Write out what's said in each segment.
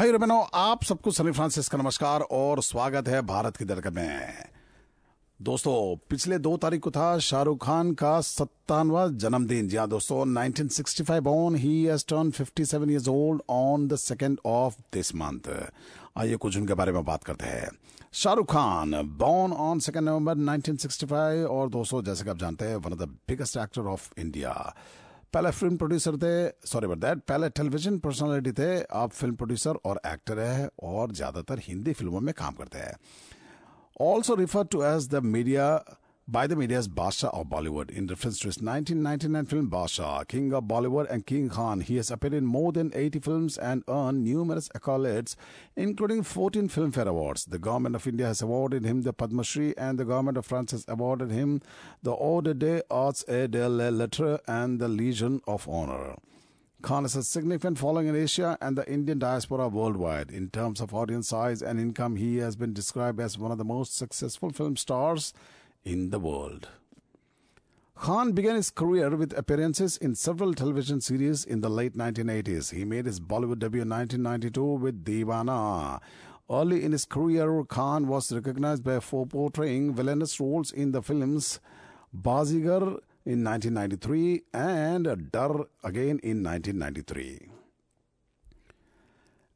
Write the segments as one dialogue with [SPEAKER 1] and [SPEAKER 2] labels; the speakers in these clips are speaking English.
[SPEAKER 1] भाई बहनों, आप सबको सनी फ्रांसिस का नमस्कार और स्वागत है भारत की धड़कन में। दोस्तों, पिछले दो तारीख को था शाहरुख खान का सत्तानवा जन्मदिन। जी हाँ दोस्तों 1965 born, he has turned 57 years old on the second of this month आइए कुछ उनके बारे में बात करते हैं। शाहरुख खान, born on 2 नवंबर 1965 और दोस्तों, जैसे कि आप जानते हैं one of the biggest actor of India पहले फ़िल्म प्रोड्यूसर थे सॉरी बट दैट पहले टेलीविज़न पर्सनालिटी थे, आप फ़िल्म प्रोड्यूसर और एक्टर है और ज़्यादातर हिंदी फ़िल्मों में काम करते हैं। Also refer to as the media by the media as Baadshah of Bollywood in reference to his 1999 film Baadshah, King of Bollywood and King Khan. He has appeared in more than 80 films and earned numerous accolades, including 14 Filmfare Awards. The government of India has awarded him the Padma Shri and the government of France has awarded him the Ordre des Arts et de la Lettres and the Legion of Honor. Khan has a significant following in Asia and the Indian diaspora worldwide. In terms of audience size and income, he has been described as one of the most successful film stars in the world. Khan began his career with appearances in several television series in the late 1980s. He made his Bollywood debut in 1992 with Deewana. Early in his career, Khan was recognized by for portraying villainous roles in the films Baazigar in 1993 and Darr again in 1993.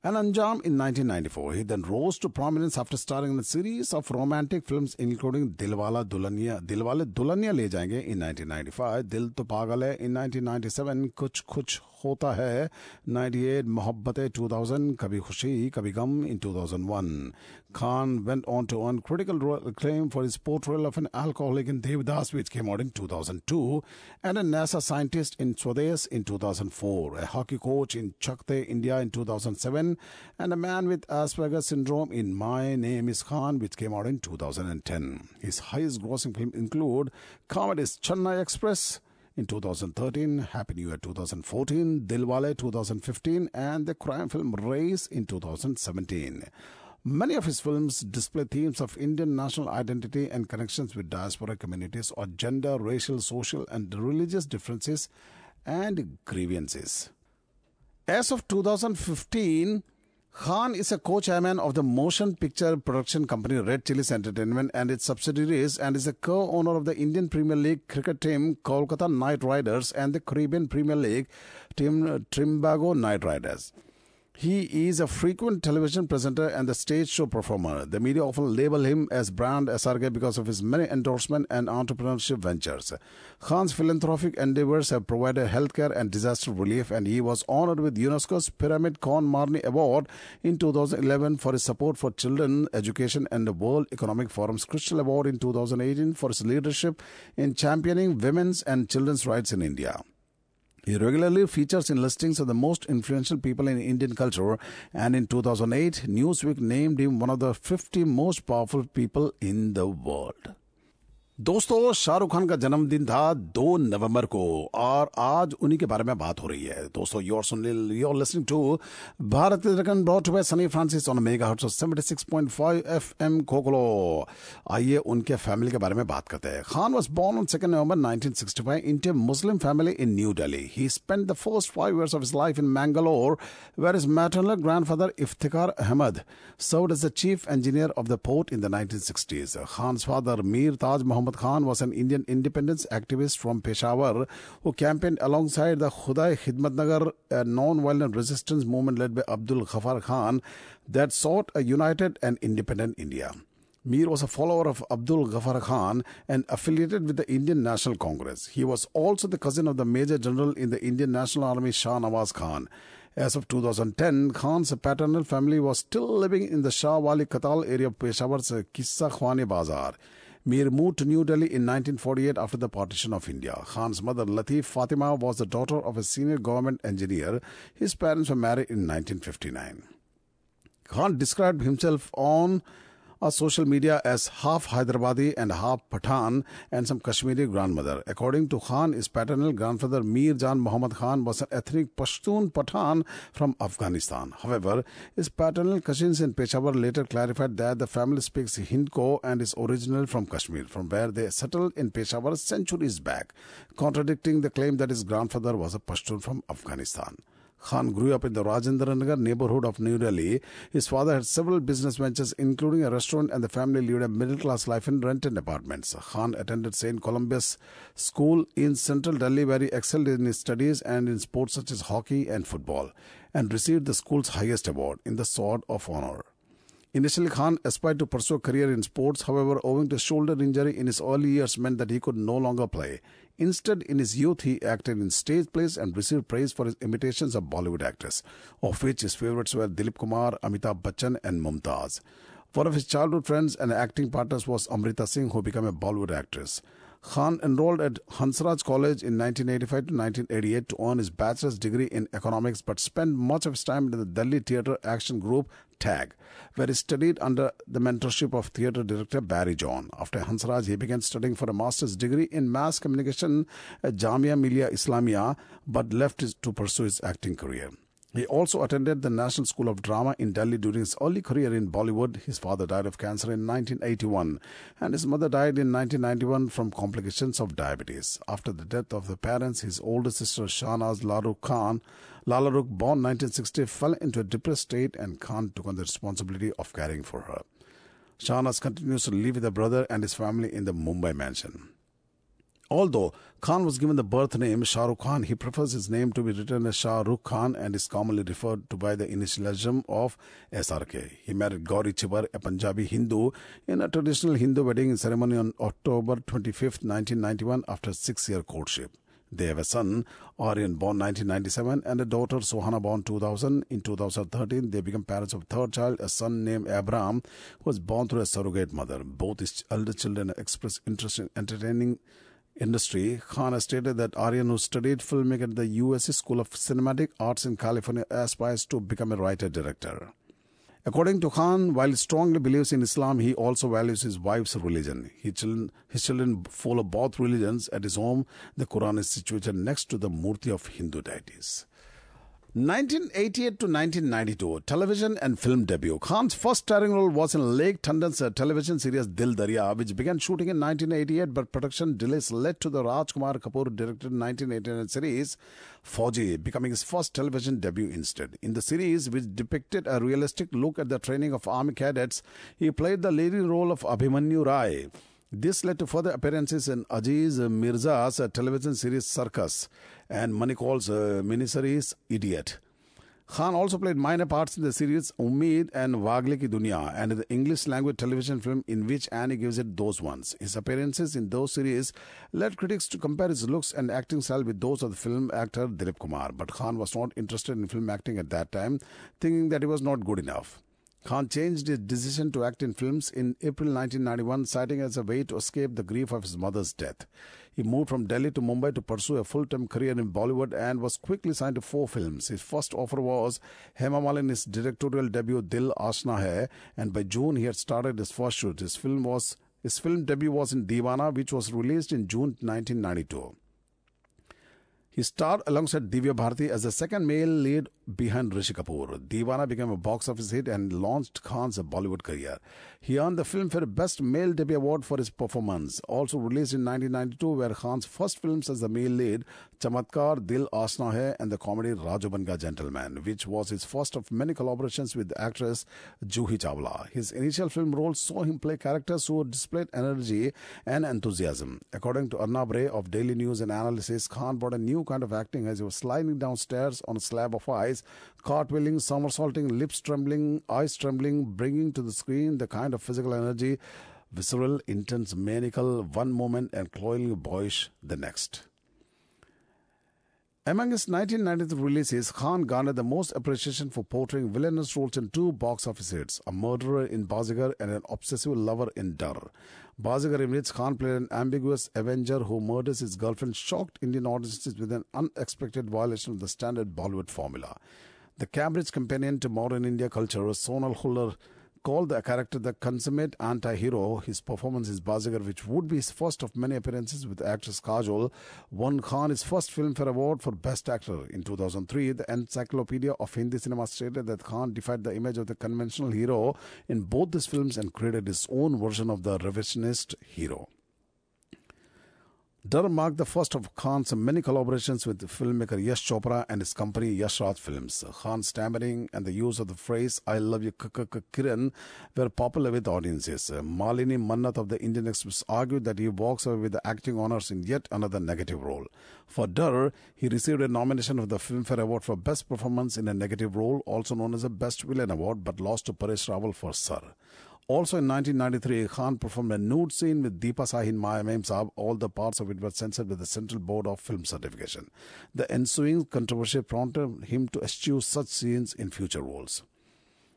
[SPEAKER 1] And Anjaam in 1994. He then rose to prominence after starring in a series of romantic films including Dilwala Dulhania, Dilwale Dulhania Le Jayenge in 1995, Dil To Pagal in 1997, Kuch Kuch Hota Hai 98, Mohabbatein 2000, Kabhi Khushi Kabhi Gham in 2001. Khan went on to earn critical acclaim for his portrayal of an alcoholic in Devdas which came out in 2002 and a NASA scientist in Swades in 2004, a hockey coach in Chak De, India in 2007 and a man with Asperger's syndrome in My Name is Khan, which came out in 2010. His highest grossing films include comedies Chennai Express in 2013, Happy New Year 2014, Dilwale 2015, and the crime film Raees in 2017. Many of his films display themes of Indian national identity and connections with diaspora communities or gender, racial, social, and religious differences and grievances. As of 2015, Khan is a co-chairman of the motion picture production company Red Chillies Entertainment and its subsidiaries and is a co-owner of the Indian Premier League cricket team Kolkata Knight Riders and the Caribbean Premier League team Trinbago Knight Riders. He is a frequent television presenter and the stage show performer. The media often label him as brand SRK because of his many endorsement and entrepreneurship ventures. Khan's philanthropic endeavors have provided healthcare and disaster relief and he was honored with UNESCO's Pyramide con Marni Award in 2011 for his support for children education and the World Economic Forum's Crystal Award in 2018 for his leadership in championing women's and children's rights in India. He regularly features in listings of the most influential people in Indian culture, and in 2008, Newsweek named him one of the 50 most powerful people in the world. दोस्तों, शाहरुख खान का जन्मदिन था 2 नवंबर को, और आज उन्हीं के बारे में बात हो रही है। दोस्तों your soon your listening to Bharat रकन ब्रॉट हुए Sunny Francis on mega hertz seventy six point five F M खोखलो। आइए उनके फैमिली के बारे में बात करते हैं। Khan was born on second November nineteen sixty five Muslim family in new Delhi he spend the first five years of his life in Mangalore where his maternal grandfather Iftikhar Ahmad serve as the chief engineer of the port in the nineteen sixties Khan father Mir Taj Mohammad Khan was an Indian independence activist from Peshawar who campaigned alongside the Khudai a non-violent resistance movement led by Abdul Ghaffar Khan that sought a united and independent India. Mir was a follower of Abdul Ghaffar Khan and affiliated with the Indian National Congress. He was also the cousin of the Major General in the Indian National Army Shah Nawaz Khan. As of 2010, Khan's paternal family was still living in the Shah Wali Katal area of Peshawar's Kissa Khwane Bazar. Mir moved to New Delhi in 1948 after the partition of India. Khan's mother, Latif Fatima, was the daughter of a senior government engineer. His parents were married in 1959. Khan described himself on uh, social media as half Hyderabadi and half Pathan and some Kashmiri grandmother. According to Khan, his paternal grandfather Mir Jan Muhammad Khan was an ethnic Pashtun Pathan from Afghanistan. However, his paternal cousins in Peshawar later clarified that the family speaks Hindko and is original from Kashmir, from where they settled in Peshawar centuries back, contradicting the claim that his grandfather was a Pashtun from Afghanistan. Khan grew up in the Rajendra Nagar neighborhood of New Delhi. His father had several business ventures, including a restaurant, and the family lived a middle class life in rented apartments. Khan attended St. Columba's School in central Delhi, where he excelled in his studies and in sports such as hockey and football, and received the school's highest award in the Sword of Honor. Initially, Khan aspired to pursue a career in sports. However, owing to shoulder injury in his early years meant that he could no longer play. Instead, in his youth, he acted in stage plays and received praise for his imitations of Bollywood actors, of which his favorites were Dilip Kumar, Amitabh Bachchan, and Mumtaz. One of his childhood friends and acting partners was Amrita Singh, who became a Bollywood actress. Khan enrolled at Hansraj College in 1985 to 1988 to earn his bachelor's degree in economics, but spent much of his time in the Delhi Theatre Action Group TAG, where he studied under the mentorship of theatre director Barry John. After Hansraj, he began studying for a master's degree in mass communication at Jamia Millia Islamia, but left to pursue his acting career. He also attended the National School of Drama in Delhi during his early career in Bollywood. His father died of cancer in 1981 and his mother died in 1991 from complications of diabetes. After the death of the parents, his older sister Shahnaz Laruk Khan, Lala Rukh, born 1960, fell into a depressed state and Khan took on the responsibility of caring for her. Shahnaz continues to live with her brother and his family in the Mumbai mansion. Although Khan was given the birth name Shah Rukh Khan, he prefers his name to be written as Shah Rukh Khan and is commonly referred to by the initialism of SRK. He married Gauri Chhibber, a Punjabi Hindu, in a traditional Hindu wedding ceremony on October 25, 1991, after a six year courtship. They have a son, Aryan, born 1997, and a daughter, Suhana, born 2000. In 2013, they became parents of a third child, a son named Abraham, who was born through a surrogate mother. Both his elder children expressed interest in entertaining industry, Khan has stated that Aryan, who studied filmmaking at the USC School of Cinematic Arts in California, aspires to become a writer-director. According to Khan, while he strongly believes in Islam, he also values his wife's religion. His children, his children follow both religions. At his home, the Quran is situated next to the murti of Hindu deities. 1988 to 1992, television and film debut. Khan's first starring role was in Lekh Tandon's uh, television series Dil Darya, which began shooting in 1988, but production delays led to the Rajkumar Kapoor directed 1989 series Fauji becoming his first television debut instead. In the series, which depicted a realistic look at the training of army cadets, he played the leading role of Abhimanyu Rai. This led to further appearances in Aziz Mirza's uh, television series Circus and Mani Kaul's uh, miniseries Idiot. Khan also played minor parts in the series Umeed and Wagle Ki Duniya and the English language television film in which Annie gives it those ones. His appearances in those series led critics to compare his looks and acting style with those of the film actor Dilip Kumar. But Khan was not interested in film acting at that time, thinking that he was not good enough. Khan changed his decision to act in films in April 1991, citing as a way to escape the grief of his mother's death. He moved from Delhi to Mumbai to pursue a full-time career in Bollywood and was quickly signed to four films. His first offer was Hema Malini's directorial debut Dil Ashna Hai, and by June he had started his first shoot. His film was his film debut was in Deewana, which was released in June 1992. He starred alongside Divya Bharti as the second male lead behind Rishi Kapoor. Deewana became a box office hit and launched Khan's Bollywood career. He earned the Filmfare Best Male Debut Award for his performance. Also released in 1992 were Khan's first films as the male lead, Chamatkar, Dil Ashna Hai and the comedy Raju Ban Gaya Gentleman, which was his first of many collaborations with actress Juhi Chawla. His initial film roles saw him play characters who displayed energy and enthusiasm. According to Arnab Ray of Daily News and Analysis, Khan brought a new kind of acting as he was sliding downstairs on a slab of ice, cartwheeling, somersaulting, lips trembling, eyes trembling, bringing to the screen the kind of physical energy, visceral, intense, maniacal one moment and cloyingly boyish the next. Among his 1993 releases, Khan garnered the most appreciation for portraying villainous roles in two box office hits, a murderer in Baazigar and an obsessive lover in Darr. Baazigar which Khan played an ambiguous avenger who murders his girlfriend, shocked Indian audiences with an unexpected violation of the standard Bollywood formula. The Cambridge companion to modern India culture, was Sonal Khullar called the character the consummate anti-hero. His performance is Baazigar, which would be his first of many appearances with actress Kajol, won Khan his first Filmfare Award for Best Actor. In 2003, the Encyclopedia of Hindi Cinema stated that Khan defied the image of the conventional hero in both his films and created his own version of the revisionist hero. Darr marked the first of Khan's many collaborations with filmmaker Yash Chopra and his company Yash Raj Films. Khan's stammering and the use of the phrase I love you Kiran were popular with audiences. Malini Mannath of the Indian Express argued that he walks away with the acting honors in yet another negative role. For Darr, he received a nomination of the Filmfare Award for Best Performance in a Negative Role, also known as a Best Villain Award, but lost to Paresh Rawal for Sir. Also in 1993, Khan performed a nude scene with Deepa Sahin Maya Mem Saab. All the parts of it were censored with the Central Board of Film Certification. The ensuing controversy prompted him to eschew such scenes in future roles.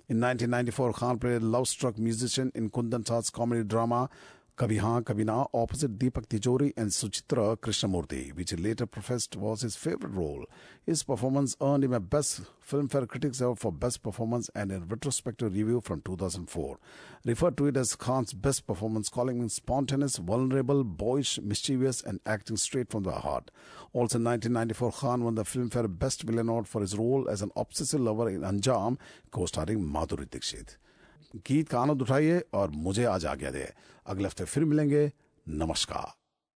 [SPEAKER 1] In 1994, Khan played a love-struck musician in Kundan Shah's comedy drama Kabhi Haan Kabhi Na opposite Deepak Tijori and Suchitra Krishnamurti, which he later professed was his favorite role. His performance earned him a Best Filmfare Critics Award for Best Performance and a retrospective review from 2004 referred to it as Khan's best performance, calling him spontaneous, vulnerable, boyish, mischievous, and acting straight from the heart. Also in 1994, Khan won the Filmfare Best Villain Award for his role as an obsessive lover in Anjaam, co-starring Madhuri Dixit. गीत का आनंद उठाइए और मुझे आज आज्ञा दे। अगले हफ़्ते फिर मिलेंगे। नमस्कार।